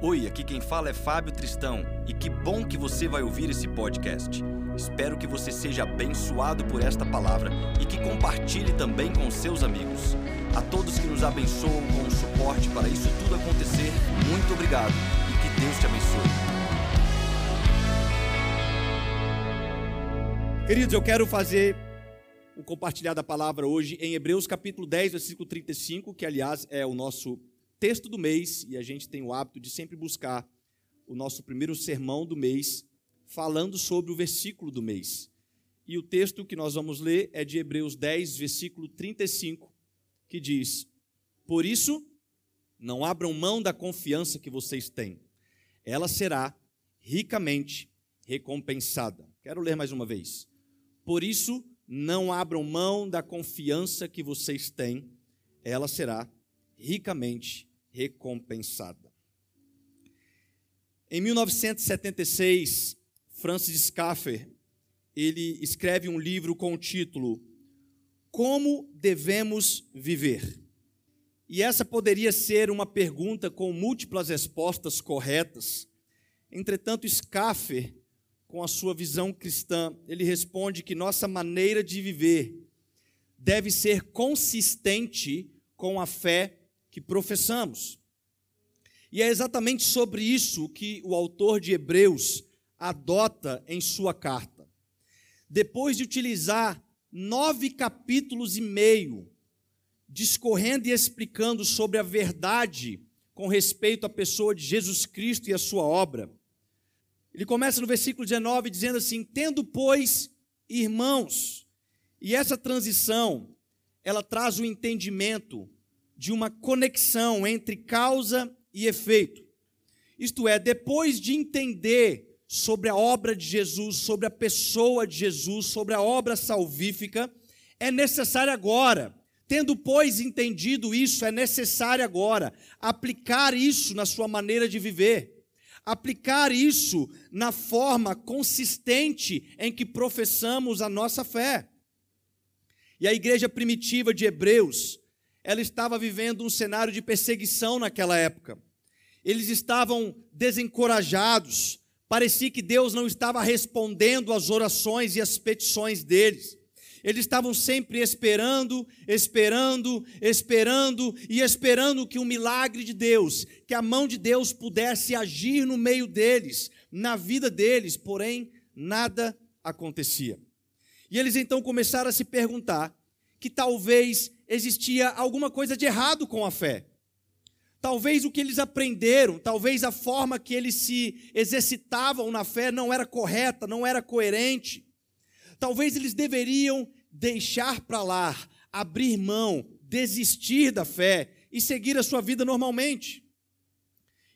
Oi, aqui quem fala é Fábio Tristão e que bom que você vai ouvir esse podcast. Espero que você seja abençoado por esta palavra e que compartilhe também com seus amigos. A todos que nos abençoam com o suporte para isso tudo acontecer, muito obrigado e que Deus te abençoe. Queridos, eu quero fazer um compartilhar da palavra hoje em Hebreus capítulo 10, versículo 35, que aliás é o nosso texto do mês, e a gente tem o hábito de sempre buscar o nosso primeiro sermão do mês, falando sobre o versículo do mês. E o texto que nós vamos ler é de Hebreus 10, versículo 35, que diz: Por isso, não abram mão da confiança que vocês têm, ela será ricamente recompensada. Quero ler mais uma vez. Por isso, não abram mão da confiança que vocês têm, ela será ricamente recompensada. Em 1976, Francis Schaeffer, ele escreve um livro com o título Como devemos viver? E essa poderia ser uma pergunta com múltiplas respostas corretas. Entretanto, Schaeffer, com a sua visão cristã, ele responde que nossa maneira de viver deve ser consistente com a fé que professamos. E é exatamente sobre isso que o autor de Hebreus adota em sua carta. Depois de utilizar nove capítulos e meio, discorrendo e explicando sobre a verdade com respeito à pessoa de Jesus Cristo e a sua obra, ele começa no versículo 19 dizendo assim: Tendo, pois, irmãos, e essa transição, ela traz o entendimento de uma conexão entre causa e efeito. Isto é, depois de entender sobre a obra de Jesus, sobre a pessoa de Jesus, sobre a obra salvífica, é necessário agora, tendo, pois, entendido isso, é necessário agora aplicar isso na sua maneira de viver, aplicar isso na forma consistente em que professamos a nossa fé. E a igreja primitiva de Hebreus, ela estava vivendo um cenário de perseguição naquela época. Eles estavam desencorajados, parecia que Deus não estava respondendo às orações e às petições deles. Eles estavam sempre esperando, esperando, esperando e esperando que o milagre de Deus, que a mão de Deus pudesse agir no meio deles, na vida deles, porém nada acontecia. E eles então começaram a se perguntar que talvez existia alguma coisa de errado com a fé. Talvez o que eles aprenderam, talvez a forma que eles se exercitavam na fé não era correta, não era coerente. Talvez eles deveriam deixar para lá, abrir mão, desistir da fé e seguir a sua vida normalmente.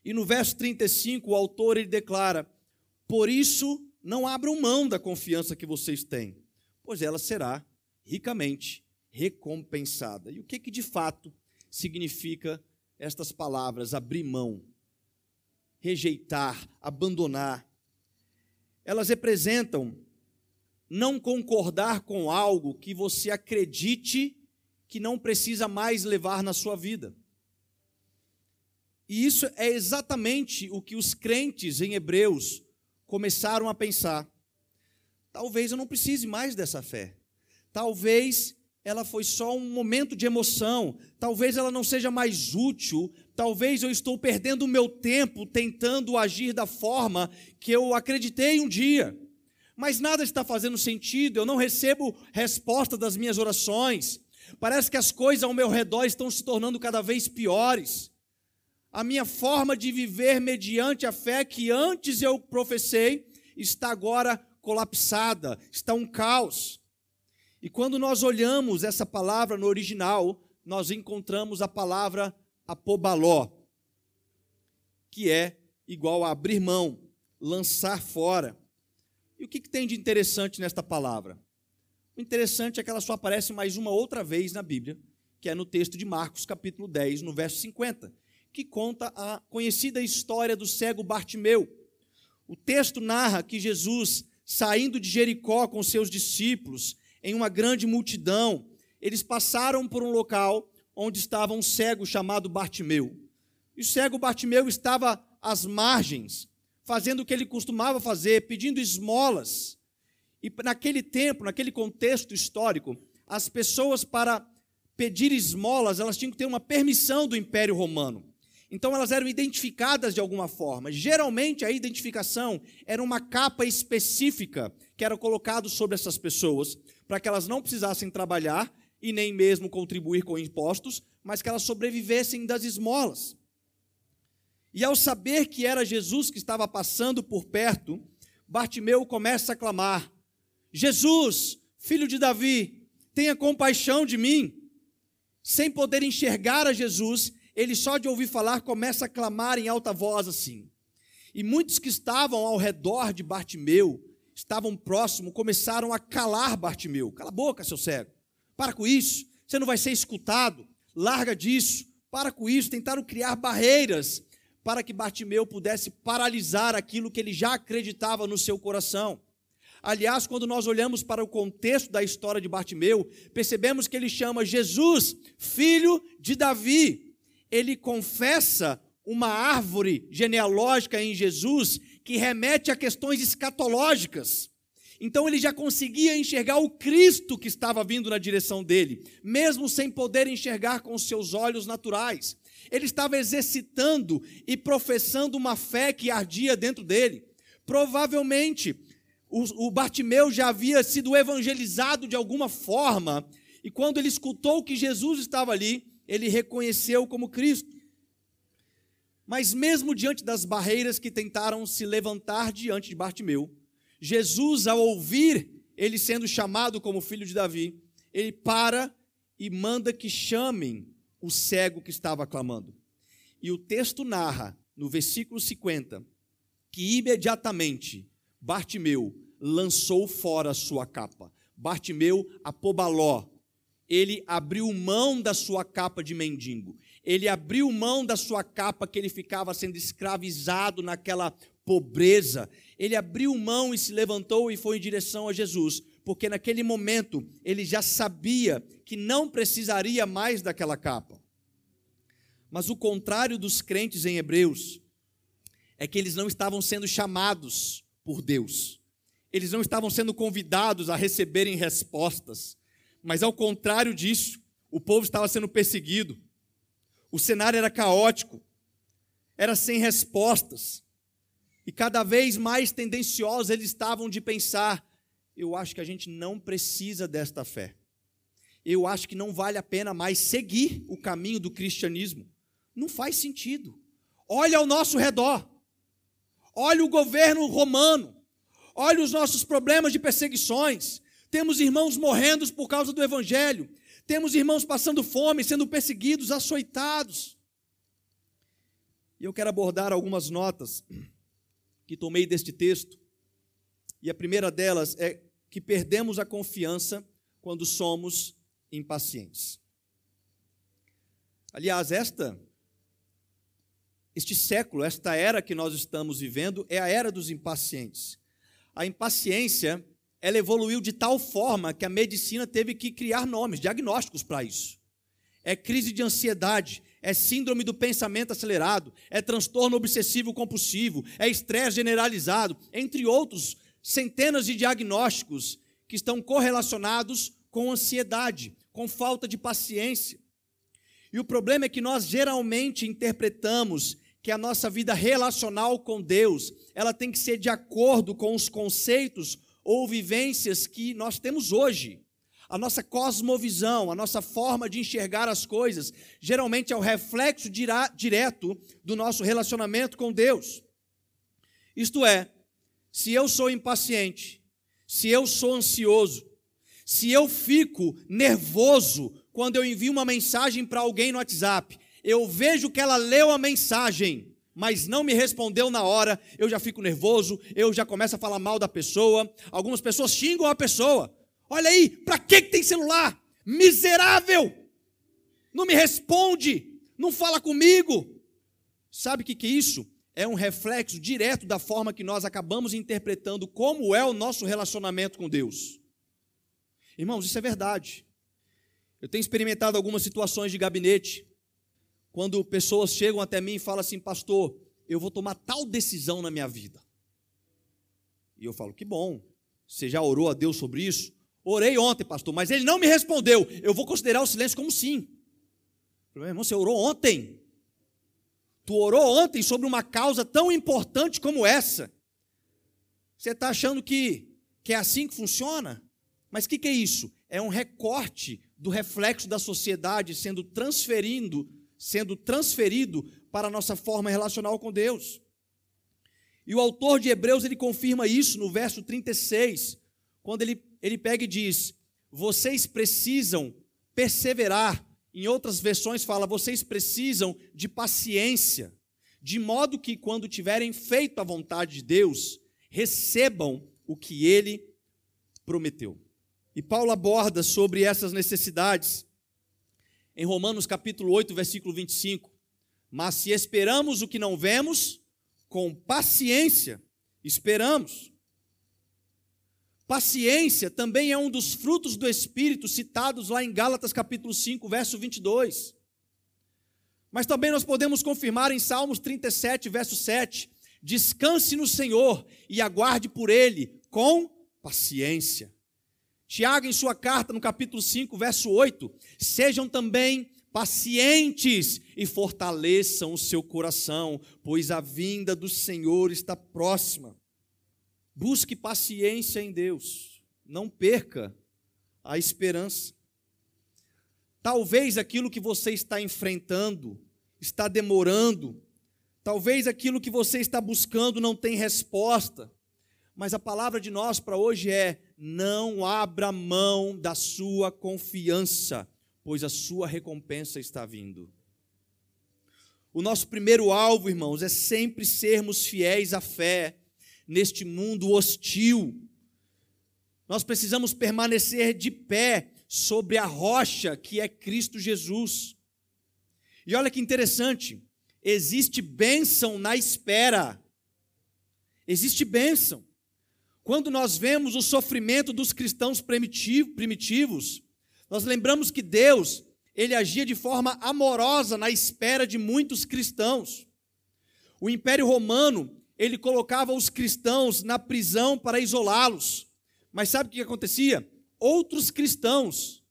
E no verso 35, o autor ele declara: Por isso não abram mão da confiança que vocês têm, pois ela será ricamente recompensada. E o que, que de fato significa estas palavras, abrir mão, rejeitar, abandonar? Elas representam não concordar com algo que você acredite que não precisa mais levar na sua vida. E isso é exatamente o que os crentes em Hebreus começaram a pensar. Talvez eu não precise mais dessa fé. Talvez ela foi só um momento de emoção, talvez ela não seja mais útil, talvez eu estou perdendo o meu tempo tentando agir da forma que eu acreditei um dia. Mas nada está fazendo sentido, eu não recebo resposta das minhas orações. Parece que as coisas ao meu redor estão se tornando cada vez piores. A minha forma de viver mediante a fé que antes eu professei está agora colapsada, está um caos. E quando nós olhamos essa palavra no original, nós encontramos a palavra apobaló, que é igual a abrir mão, lançar fora. E o que, que tem de interessante nesta palavra? O interessante é que ela só aparece mais uma outra vez na Bíblia, que é no texto de Marcos, capítulo 10, no verso 50, que conta a conhecida história do cego Bartimeu. O texto narra que Jesus, saindo de Jericó com seus discípulos, em uma grande multidão, eles passaram por um local onde estava um cego chamado Bartimeu. E o cego Bartimeu estava às margens, fazendo o que ele costumava fazer, pedindo esmolas. E naquele tempo, naquele contexto histórico, as pessoas para pedir esmolas, elas tinham que ter uma permissão do Império Romano. Então elas eram identificadas de alguma forma. Geralmente a identificação era uma capa específica que era colocado sobre essas pessoas, para que elas não precisassem trabalhar e nem mesmo contribuir com impostos, mas que elas sobrevivessem das esmolas. E ao saber que era Jesus que estava passando por perto, Bartimeu começa a clamar: Jesus, filho de Davi, tenha compaixão de mim. Sem poder enxergar a Jesus, ele só de ouvir falar começa a clamar em alta voz assim. E muitos que estavam ao redor de Bartimeu, estavam próximos, começaram a calar Bartimeu. Cala a boca, seu cego. Para com isso. Você não vai ser escutado. Larga disso. Para com isso. Tentaram criar barreiras para que Bartimeu pudesse paralisar aquilo que ele já acreditava no seu coração. Aliás, quando nós olhamos para o contexto da história de Bartimeu, percebemos que ele chama Jesus filho de Davi. Ele confessa uma árvore genealógica em Jesus que remete a questões escatológicas. Então ele já conseguia enxergar o Cristo que estava vindo na direção dele, mesmo sem poder enxergar com os seus olhos naturais. Ele estava exercitando e professando uma fé que ardia dentro dele. Provavelmente o, Bartimeu já havia sido evangelizado de alguma forma, e quando ele escutou que Jesus estava ali, ele reconheceu como Cristo. Mas mesmo diante das barreiras que tentaram se levantar diante de Bartimeu, Jesus, ao ouvir ele sendo chamado como filho de Davi, ele para e manda que chamem o cego que estava clamando. E o texto narra, no versículo 50, que imediatamente Bartimeu lançou fora a sua capa. Bartimeu apobaló. Ele abriu mão da sua capa de mendigo. Ele abriu mão da sua capa que ele ficava sendo escravizado naquela pobreza. Ele abriu mão e se levantou e foi em direção a Jesus, porque naquele momento ele já sabia que não precisaria mais daquela capa. Mas o contrário dos crentes em Hebreus é que eles não estavam sendo chamados por Deus. Eles não estavam sendo convidados a receberem respostas. Mas ao contrário disso, o povo estava sendo perseguido. O cenário era caótico. Era sem respostas. E cada vez mais tendenciosos eles estavam de pensar: eu acho que a gente não precisa desta fé. Eu acho que não vale a pena mais seguir o caminho do cristianismo. Não faz sentido. Olha ao nosso redor. Olha o governo romano. Olha os nossos problemas de perseguições. Temos irmãos morrendo por causa do evangelho. Temos irmãos passando fome, sendo perseguidos, açoitados. E eu quero abordar algumas notas que tomei deste texto. E a primeira delas é que perdemos a confiança quando somos impacientes. Aliás, esta este século, esta era que nós estamos vivendo, é a era dos impacientes. A impaciência, ela evoluiu de tal forma que a medicina teve que criar nomes, diagnósticos para isso. É crise de ansiedade, é síndrome do pensamento acelerado, é transtorno obsessivo compulsivo, é estresse generalizado, entre outros centenas de diagnósticos que estão correlacionados com ansiedade, com falta de paciência. E o problema é que nós geralmente interpretamos que a nossa vida relacional com Deus, ela tem que ser de acordo com os conceitos ou vivências que nós temos hoje. A nossa cosmovisão, a nossa forma de enxergar as coisas, geralmente é o reflexo direto do nosso relacionamento com Deus. Isto é, se eu sou impaciente, se eu sou ansioso, se eu fico nervoso quando eu envio uma mensagem para alguém no WhatsApp, eu vejo que ela leu a mensagem, mas não me respondeu na hora, eu já fico nervoso, eu já começo a falar mal da pessoa. Algumas pessoas xingam a pessoa. Olha aí, para que tem celular? Miserável! Não me responde, não fala comigo. Sabe o que, que é isso? É um reflexo direto da forma que nós acabamos interpretando como é o nosso relacionamento com Deus. Irmãos, isso é verdade. Eu tenho experimentado algumas situações de gabinete quando pessoas chegam até mim e falam assim, pastor, eu vou tomar tal decisão na minha vida. E eu falo: Que bom, você já orou a Deus sobre isso? Orei ontem, pastor, mas ele não me respondeu. Eu vou considerar o silêncio como sim. Meu irmão, você orou ontem. Tu orou ontem sobre uma causa tão importante como essa. Você está achando que, que é assim que funciona? Mas o que, que é isso? É um recorte do reflexo da sociedade sendo transferindo, sendo transferido para a nossa forma relacional com Deus. E o autor de Hebreus ele confirma isso no verso 36, quando ele, ele pega e diz: Vocês precisam perseverar. Em outras versões fala: Vocês precisam de paciência, de modo que quando tiverem feito a vontade de Deus, recebam o que ele prometeu. E Paulo aborda sobre essas necessidades em Romanos capítulo 8, versículo 25. Mas se esperamos o que não vemos, com paciência esperamos. Paciência também é um dos frutos do Espírito citados lá em Gálatas capítulo 5, verso 22. Mas também nós podemos confirmar em Salmos 37, verso 7: Descanse no Senhor e aguarde por Ele com paciência. Tiago, em sua carta, no capítulo 5, verso 8: Sejam também pacientes e fortaleçam o seu coração, pois a vinda do Senhor está próxima. Busque paciência em Deus, não perca a esperança. Talvez aquilo que você está enfrentando está demorando, talvez aquilo que você está buscando não tem resposta, mas a palavra de nós para hoje é: não abra mão da sua confiança pois a sua recompensa está vindo. O nosso primeiro alvo, irmãos, é sempre sermos fiéis à fé neste mundo hostil. Nós precisamos permanecer de pé sobre a rocha que é Cristo Jesus. E olha que interessante, existe bênção na espera. Existe bênção. Quando nós vemos o sofrimento dos cristãos primitivos, nós lembramos que Deus, ele agia de forma amorosa na espera de muitos cristãos. O Império Romano, ele colocava os cristãos na prisão para isolá-los. Mas sabe o que acontecia? Outros cristãos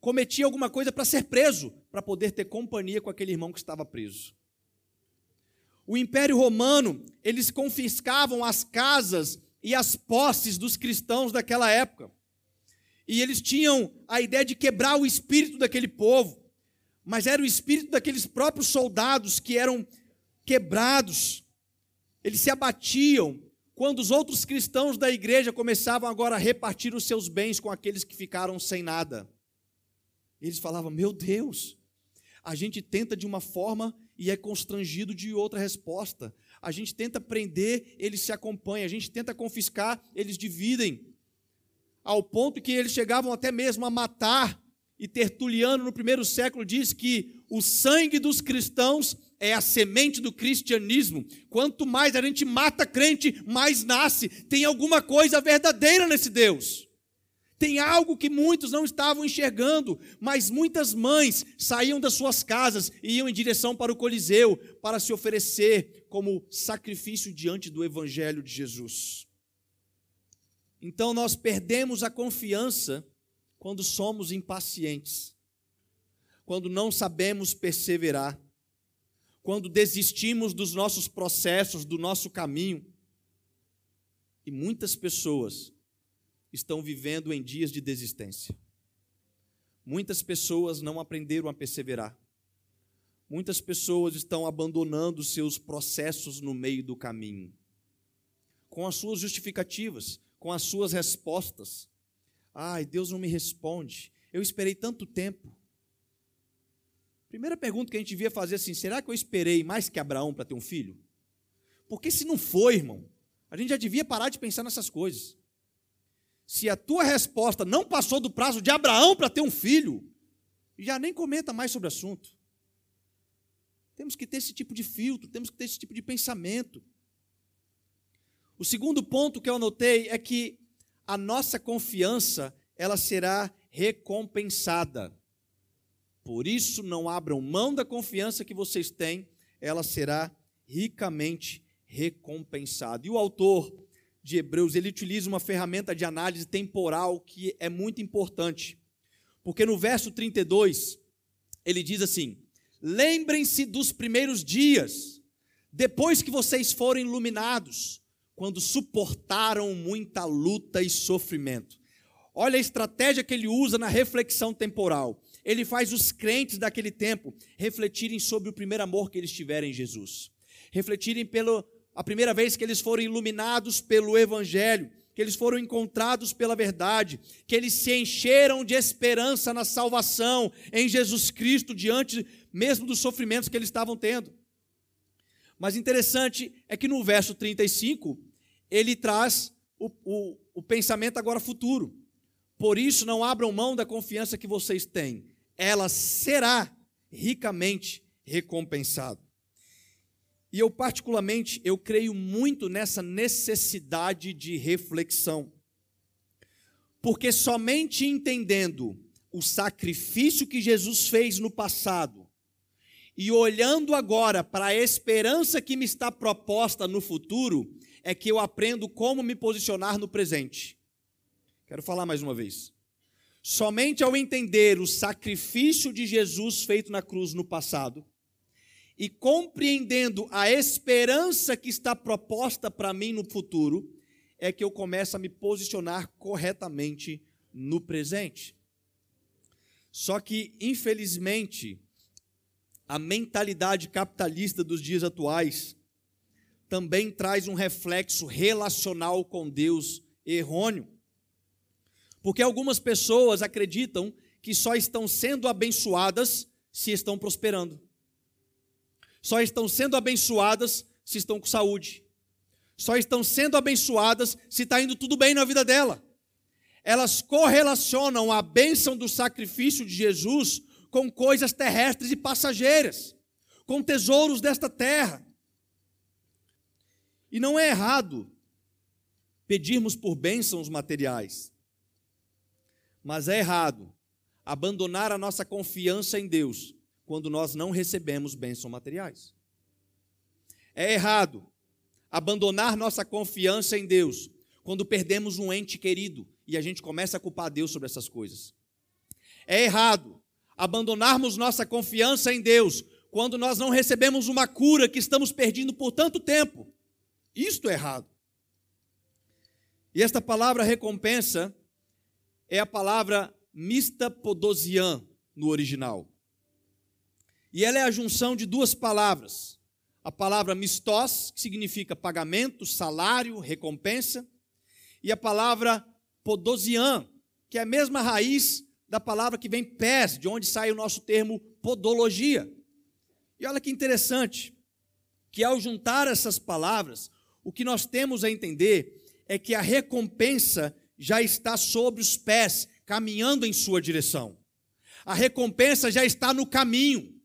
cometiam alguma coisa para ser preso, para poder ter companhia com aquele irmão que estava preso. O Império Romano, eles confiscavam as casas e as posses dos cristãos daquela época. E eles tinham a ideia de quebrar o espírito daquele povo, mas era o espírito daqueles próprios soldados que eram quebrados. Eles se abatiam quando os outros cristãos da igreja começavam agora a repartir os seus bens com aqueles que ficaram sem nada. Eles falavam: Meu Deus, a gente tenta de uma forma e é constrangido de outra resposta. A gente tenta prender, eles se acompanham. A gente tenta confiscar, eles dividem ao ponto que eles chegavam até mesmo a matar. E Tertuliano, no primeiro século, diz que o sangue dos cristãos é a semente do cristianismo. Quanto mais a gente mata crente, mais nasce. Tem alguma coisa verdadeira nesse Deus. Tem algo que muitos não estavam enxergando, mas muitas mães saíam das suas casas e iam em direção para o Coliseu para se oferecer como sacrifício diante do Evangelho de Jesus. Então nós perdemos a confiança quando somos impacientes, quando não sabemos perseverar, quando desistimos dos nossos processos, do nosso caminho. E muitas pessoas estão vivendo em dias de desistência. Muitas pessoas não aprenderam a perseverar. Muitas pessoas estão abandonando seus processos no meio do caminho, com as suas justificativas com as suas respostas. Ai, Deus não me responde. Eu esperei tanto tempo. Primeira pergunta que a gente devia fazer assim: será que eu esperei mais que Abraão para ter um filho? Porque se não foi, irmão, a gente já devia parar de pensar nessas coisas. Se a tua resposta não passou do prazo de Abraão para ter um filho, já nem comenta mais sobre o assunto. Temos que ter esse tipo de filtro, temos que ter esse tipo de pensamento. O segundo ponto que eu anotei é que a nossa confiança, ela será recompensada. Por isso, não abram mão da confiança que vocês têm, ela será ricamente recompensado. E o autor de Hebreus, ele utiliza uma ferramenta de análise temporal que é muito importante. Porque no verso 32, ele diz assim: Lembrem-se dos primeiros dias, depois que vocês foram iluminados, quando suportaram muita luta e sofrimento. Olha a estratégia que ele usa na reflexão temporal. Ele faz os crentes daquele tempo refletirem sobre o primeiro amor que eles tiveram em Jesus. Refletirem pela a primeira vez que eles foram iluminados pelo evangelho, que eles foram encontrados pela verdade, que eles se encheram de esperança na salvação em Jesus Cristo diante mesmo dos sofrimentos que eles estavam tendo. Mas interessante é que no verso 35, ele traz o, o, o pensamento agora futuro. Por isso, não abram mão da confiança que vocês têm, ela será ricamente recompensada. E eu particularmente, eu creio muito nessa necessidade de reflexão. Porque somente entendendo o sacrifício que Jesus fez no passado e olhando agora para a esperança que me está proposta no futuro, é que eu aprendo como me posicionar no presente. Quero falar mais uma vez. Somente ao entender o sacrifício de Jesus feito na cruz no passado e compreendendo a esperança que está proposta para mim no futuro, é que eu começo a me posicionar corretamente no presente. Só que, infelizmente, a mentalidade capitalista dos dias atuais também traz um reflexo relacional com Deus errôneo. Porque algumas pessoas acreditam que só estão sendo abençoadas se estão prosperando. Só estão sendo abençoadas se estão com saúde. Só estão sendo abençoadas se está indo tudo bem na vida dela. Elas correlacionam a bênção do sacrifício de Jesus com coisas terrestres e passageiras, com tesouros desta terra. E não é errado pedirmos por bênçãos materiais. Mas é errado abandonar a nossa confiança em Deus quando nós não recebemos bênçãos materiais. É errado abandonar nossa confiança em Deus quando perdemos um ente querido e a gente começa a culpar Deus sobre essas coisas. É errado abandonarmos nossa confiança em Deus quando nós não recebemos uma cura que estamos perdendo por tanto tempo. Isto é errado. E esta palavra recompensa é a palavra mistapodosian no original. E ela é a junção de duas palavras. A palavra mistos, que significa pagamento, salário, recompensa, e a palavra podosian, que é a mesma raiz da palavra que vem pés, de onde sai o nosso termo podologia. E olha que interessante, que ao juntar essas palavras, o que nós temos a entender é que a recompensa já está sobre os pés, caminhando em sua direção. A recompensa já está no caminho.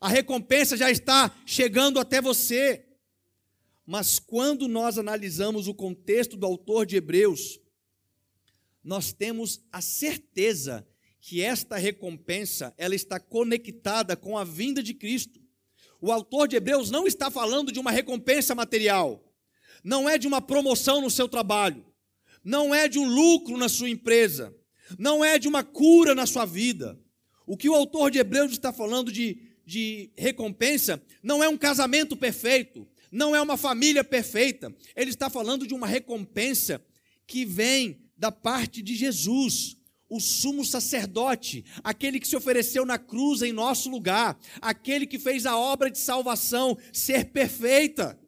A recompensa já está chegando até você. Mas quando nós analisamos o contexto do autor de Hebreus, nós temos a certeza que esta recompensa ela está conectada com a vinda de Cristo. O autor de Hebreus não está falando de uma recompensa material, não é de uma promoção no seu trabalho, não é de um lucro na sua empresa, não é de uma cura na sua vida. O que o autor de Hebreus está falando de, de recompensa não é um casamento perfeito, não é uma família perfeita. Ele está falando de uma recompensa que vem da parte de Jesus, o sumo sacerdote, aquele que se ofereceu na cruz em nosso lugar, aquele que fez a obra de salvação ser perfeita.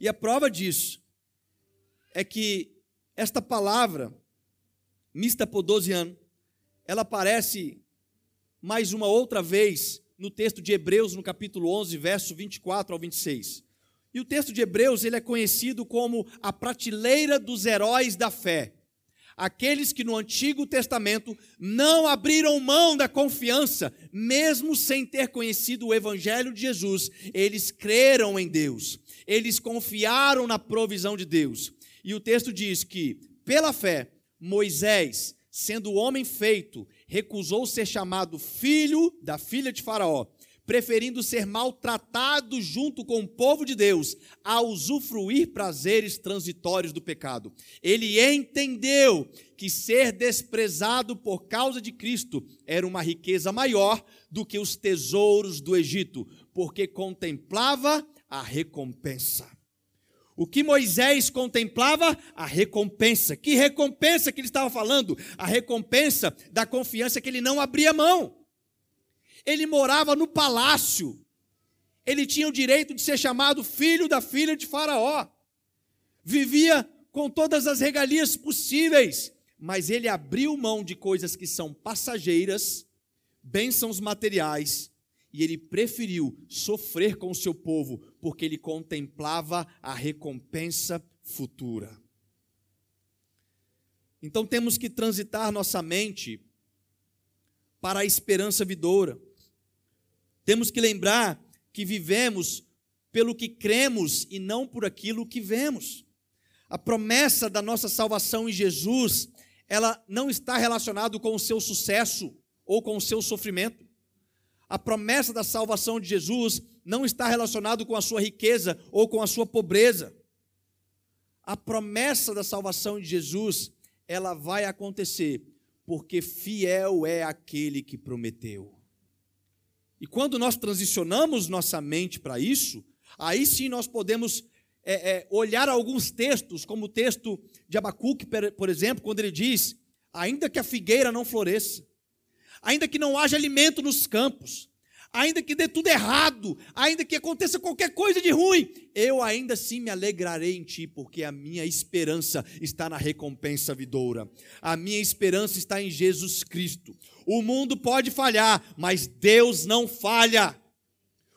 E a prova disso é que esta palavra, mista podosian, ela aparece mais uma outra vez no texto de Hebreus, no capítulo 11, verso 24 ao 26. E o texto de Hebreus, ele é conhecido como a prateleira dos heróis da fé. Aqueles que no Antigo Testamento não abriram mão da confiança, mesmo sem ter conhecido o Evangelho de Jesus, eles creram em Deus, eles confiaram na provisão de Deus. E o texto diz que, pela fé, Moisés, sendo homem feito, recusou ser chamado filho da filha de Faraó, preferindo ser maltratado junto com o povo de Deus a usufruir prazeres transitórios do pecado. Ele entendeu que ser desprezado por causa de Cristo era uma riqueza maior do que os tesouros do Egito, porque contemplava a recompensa. O que Moisés contemplava? A recompensa. Que recompensa que ele estava falando? A recompensa da confiança que ele não abria mão. Ele morava no palácio. Ele tinha o direito de ser chamado filho da filha de Faraó. Vivia com todas as regalias possíveis, mas ele abriu mão de coisas que são passageiras, bênçãos materiais, e ele preferiu sofrer com o seu povo, porque ele contemplava a recompensa futura. Então temos que transitar nossa mente para a esperança vidoura. Temos que lembrar que vivemos pelo que cremos e não por aquilo que vemos. A promessa da nossa salvação em Jesus, ela não está relacionada com o seu sucesso ou com o seu sofrimento. A promessa da salvação de Jesus não está relacionada com a sua riqueza ou com a sua pobreza. A promessa da salvação de Jesus, ela vai acontecer porque fiel é aquele que prometeu. E quando nós transicionamos nossa mente para isso, aí sim nós podemos é, é, olhar alguns textos, como o texto de Abacuque, por exemplo, quando ele diz: Ainda que a figueira não floresça, ainda que não haja alimento nos campos, ainda que dê tudo errado, ainda que aconteça qualquer coisa de ruim, eu ainda assim me alegrarei em ti, porque a minha esperança está na recompensa vidoura. A minha esperança está em Jesus Cristo. O mundo pode falhar, mas Deus não falha.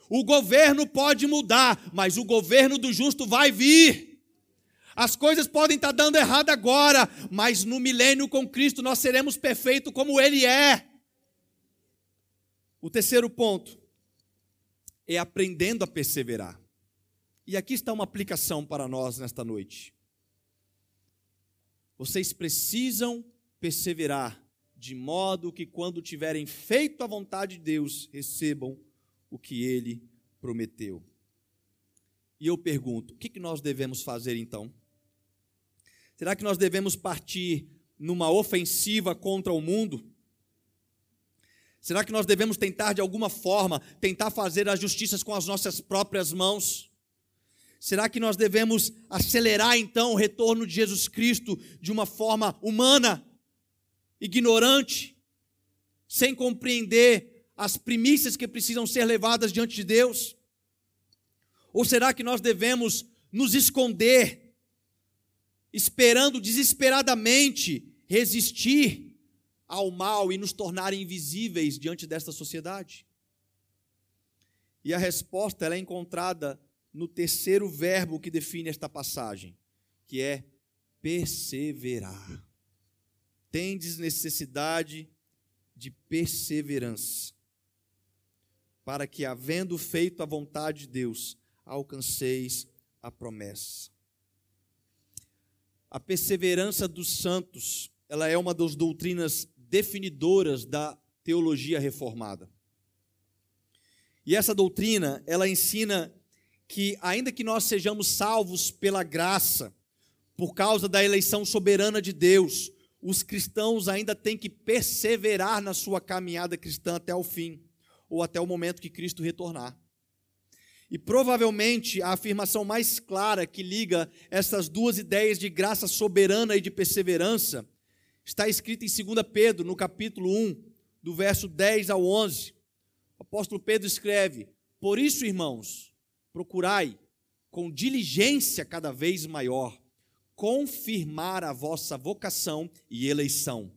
O governo pode mudar, mas o governo do justo vai vir. As coisas podem estar dando errado agora, mas no milênio com Cristo nós seremos perfeitos como Ele é. O terceiro ponto é aprendendo a perseverar. E aqui está uma aplicação para nós nesta noite. Vocês precisam perseverar, de modo que quando tiverem feito a vontade de Deus, recebam o que ele prometeu. E eu pergunto: o que nós devemos fazer então? Será que nós devemos partir numa ofensiva contra o mundo? Será que nós devemos tentar de alguma forma, tentar fazer as justiças com as nossas próprias mãos? Será que nós devemos acelerar então o retorno de Jesus Cristo de uma forma humana, ignorante, sem compreender as primícias que precisam ser levadas diante de Deus? Ou será que nós devemos nos esconder, esperando desesperadamente resistir ao mal e nos tornar invisíveis diante desta sociedade? E a resposta é encontrada no terceiro verbo que define esta passagem, que é perseverar. Tendes necessidade de perseverança, para que, havendo feito a vontade de Deus, alcanceis a promessa. A perseverança dos santos, ela é uma das doutrinas definidoras da teologia reformada. E essa doutrina, ela ensina que ainda que nós sejamos salvos pela graça, por causa da eleição soberana de Deus, os cristãos ainda têm que perseverar na sua caminhada cristã até o fim, ou até o momento que Cristo retornar. E provavelmente a afirmação mais clara que liga essas duas ideias de graça soberana e de perseverança está escrita em 2 Pedro, no capítulo 1, do verso 10 ao 11. O apóstolo Pedro escreve: Por isso, irmãos, procurai com diligência cada vez maior confirmar a vossa vocação e eleição.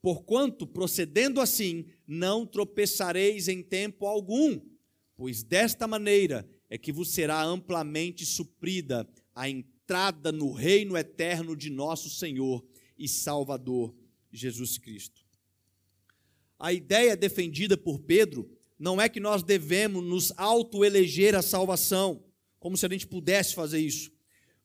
Porquanto, procedendo assim, não tropeçareis em tempo algum, pois desta maneira é que vos será amplamente suprida a entrada no reino eterno de nosso Senhor e Salvador Jesus Cristo. A ideia defendida por Pedro não é que nós devemos nos autoeleger a salvação, como se a gente pudesse fazer isso,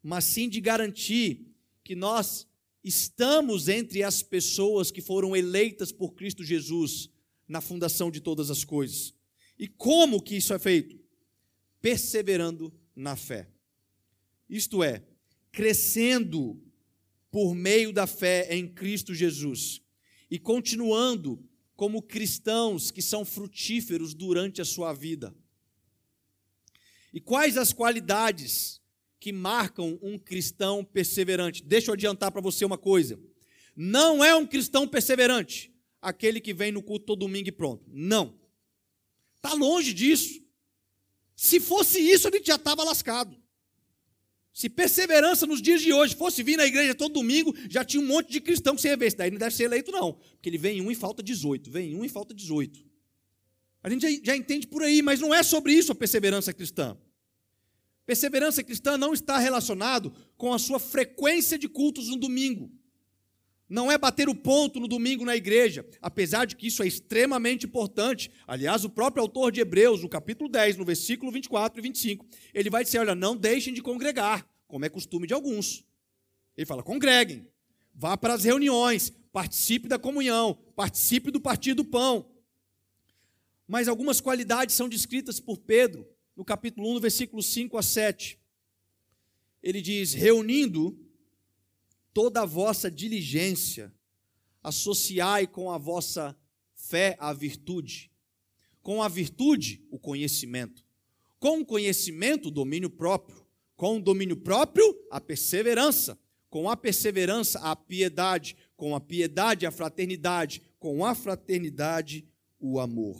mas sim de garantir que nós estamos entre as pessoas que foram eleitas por Cristo Jesus na fundação de todas as coisas. E como que isso é feito? Perseverando na fé. Isto é, crescendo por meio da fé em Cristo Jesus e continuando como cristãos que são frutíferos durante a sua vida. E quais as qualidades que marcam um cristão perseverante? Deixa eu adiantar para você uma coisa. Não é um cristão perseverante aquele que vem no culto todo domingo e pronto. Não. Está longe disso. Se fosse isso, gente já estava lascado. Se perseverança nos dias de hoje fosse vir na igreja todo domingo, já tinha um monte de cristão que você ia ver. Esse daí não deve ser eleito, não. Porque ele vem em um e falta 18. Vem em um e falta 18. A gente já, já entende por aí, mas não é sobre isso a perseverança cristã. Perseverança cristã não está relacionado com a sua frequência de cultos no domingo. Não é bater o ponto no domingo na igreja, apesar de que isso é extremamente importante. Aliás, o próprio autor de Hebreus, no capítulo 10, no versículo 24 e 25, ele vai dizer: olha, não deixem de congregar, como é costume de alguns. Ele fala: congreguem, vá para as reuniões, participe da comunhão, participe do partir do pão. Mas algumas qualidades são descritas por Pedro no capítulo 1, no versículo 5 a 7. Ele diz: reunindo toda a vossa diligência, associai com a vossa fé a virtude, com a virtude o conhecimento, com o conhecimento o domínio próprio, com o domínio próprio a perseverança, com a perseverança a piedade, com a piedade a fraternidade, com a fraternidade o amor.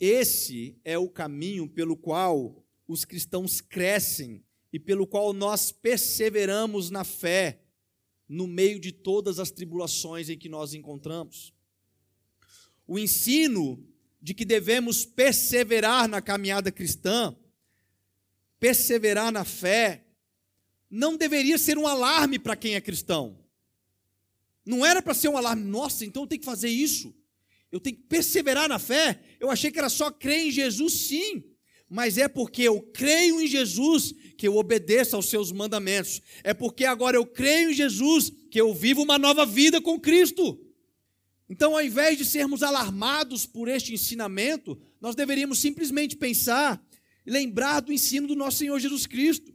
Esse é o caminho pelo qual os cristãos crescem e pelo qual nós perseveramos na fé no meio de todas as tribulações em que nós encontramos. O ensino de que devemos perseverar na caminhada cristã, perseverar na fé, não deveria ser um alarme para quem é cristão. Não era para ser um alarme, nossa, então eu tenho que fazer isso. Eu tenho que perseverar na fé. Eu achei que era só crer em Jesus, sim mas é porque eu creio em Jesus que eu obedeço aos seus mandamentos. É porque agora eu creio em Jesus que eu vivo uma nova vida com Cristo. Então, ao invés de sermos alarmados por este ensinamento, nós deveríamos simplesmente pensar e lembrar do ensino do nosso Senhor Jesus Cristo.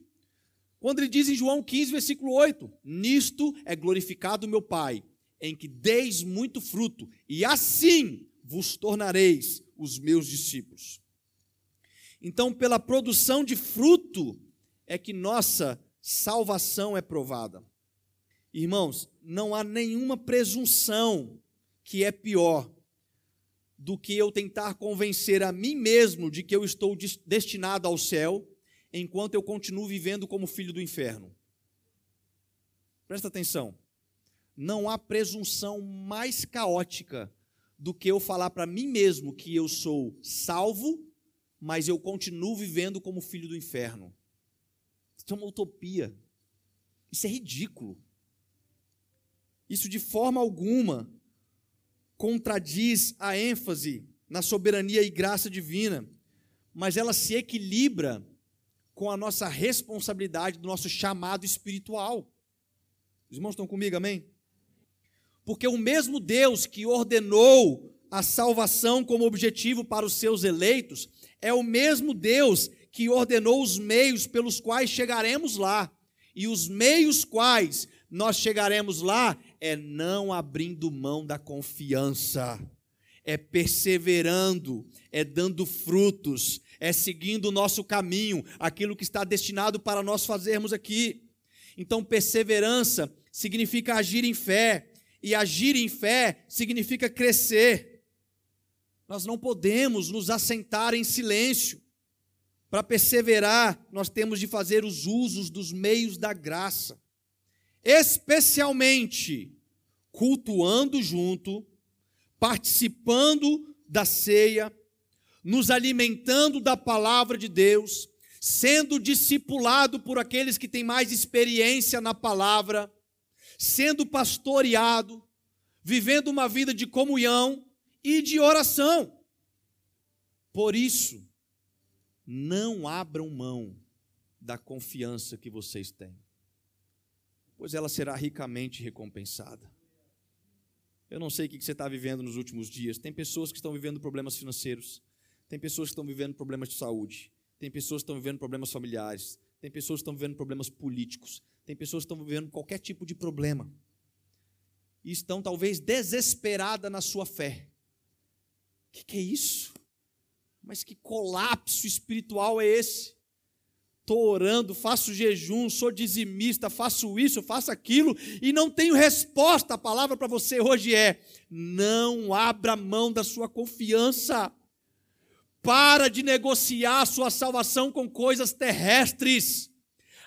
Quando ele diz em João 15, versículo 8: Nisto é glorificado meu Pai, em que deis muito fruto, e assim vos tornareis os meus discípulos. Então, pela produção de fruto é que nossa salvação é provada. Irmãos, não há nenhuma presunção que é pior do que eu tentar convencer a mim mesmo de que eu estou destinado ao céu, enquanto eu continuo vivendo como filho do inferno. Presta atenção. Não há presunção mais caótica do que eu falar para mim mesmo que eu sou salvo mas eu continuo vivendo como filho do inferno. Isso é uma utopia. Isso é ridículo. Isso de forma alguma contradiz a ênfase na soberania e graça divina, mas ela se equilibra com a nossa responsabilidade, do nosso chamado espiritual. Os irmãos estão comigo, amém? Porque o mesmo Deus que ordenou a salvação como objetivo para os seus eleitos, é o mesmo Deus que ordenou os meios pelos quais chegaremos lá. E os meios quais nós chegaremos lá é não abrindo mão da confiança, é perseverando, é dando frutos, é seguindo o nosso caminho, aquilo que está destinado para nós fazermos aqui. Então, perseverança significa agir em fé, e agir em fé significa crescer. Nós não podemos nos assentar em silêncio. Para perseverar, nós temos de fazer os usos dos meios da graça, especialmente cultuando junto, participando da ceia, nos alimentando da palavra de Deus, sendo discipulado por aqueles que têm mais experiência na palavra, sendo pastoreado, vivendo uma vida de comunhão, e de oração. Por isso, não abram mão da confiança que vocês têm, pois ela será ricamente recompensada. Eu não sei o que você está vivendo nos últimos dias. Tem pessoas que estão vivendo problemas financeiros, Tem pessoas que estão vivendo problemas de saúde, tem pessoas que estão vivendo problemas familiares, tem pessoas que estão vivendo problemas políticos, tem pessoas que estão vivendo qualquer tipo de problema. E estão talvez desesperadas na sua fé. O que, que é isso? Mas que colapso espiritual é esse? Estou orando, faço jejum, sou dizimista, faço isso, faço aquilo e não tenho resposta. A palavra para você hoje é: não abra mão da sua confiança. Para de negociar a sua salvação com coisas terrestres.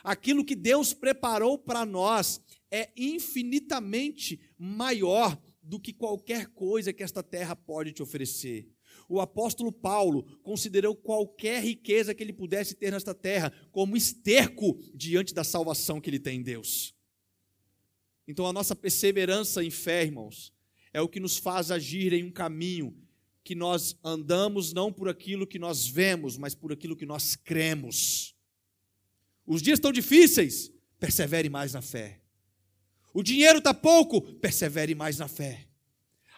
Aquilo que Deus preparou para nós é infinitamente maior do que qualquer coisa que esta terra pode te oferecer. O apóstolo Paulo considerou qualquer riqueza que ele pudesse ter nesta terra como esterco diante da salvação que ele tem em Deus. Então a nossa perseverança em fé, irmãos, é o que nos faz agir em um caminho que nós andamos não por aquilo que nós vemos, mas por aquilo que nós cremos. Os dias estão difíceis, persevere mais na fé. O dinheiro está pouco, persevere mais na fé.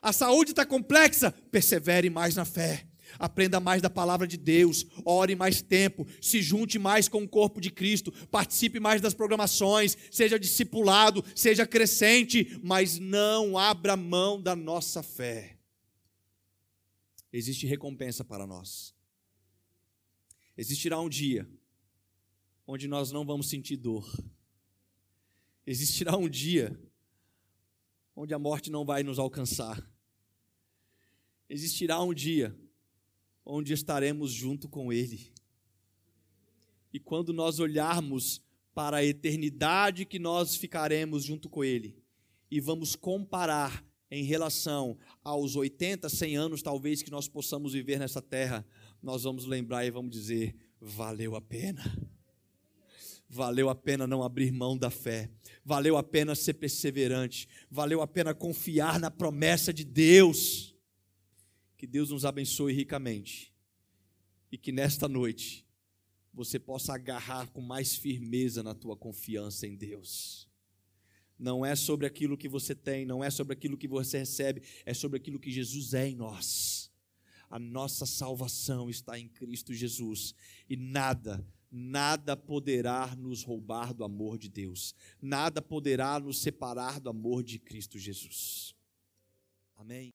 A saúde está complexa, persevere mais na fé. Aprenda mais da palavra de Deus, ore mais tempo, se junte mais com o corpo de Cristo, participe mais das programações, seja discipulado, seja crescente, mas não abra mão da nossa fé. Existe recompensa para nós. Existirá um dia onde nós não vamos sentir dor. Existirá um dia onde a morte não vai nos alcançar. Existirá um dia onde estaremos junto com Ele. E quando nós olharmos para a eternidade que nós ficaremos junto com Ele e vamos comparar em relação aos 80, 100 anos, talvez, que nós possamos viver nessa terra, nós vamos lembrar e vamos dizer: valeu a pena. Valeu a pena não abrir mão da fé, valeu a pena ser perseverante, valeu a pena confiar na promessa de Deus. Que Deus nos abençoe ricamente. E que nesta noite você possa agarrar com mais firmeza na tua confiança em Deus. Não é sobre aquilo que você tem, não é sobre aquilo que você recebe, é sobre aquilo que Jesus é em nós. A nossa salvação está em Cristo Jesus. E nada, nada poderá nos roubar do amor de Deus, nada poderá nos separar do amor de Cristo Jesus. Amém.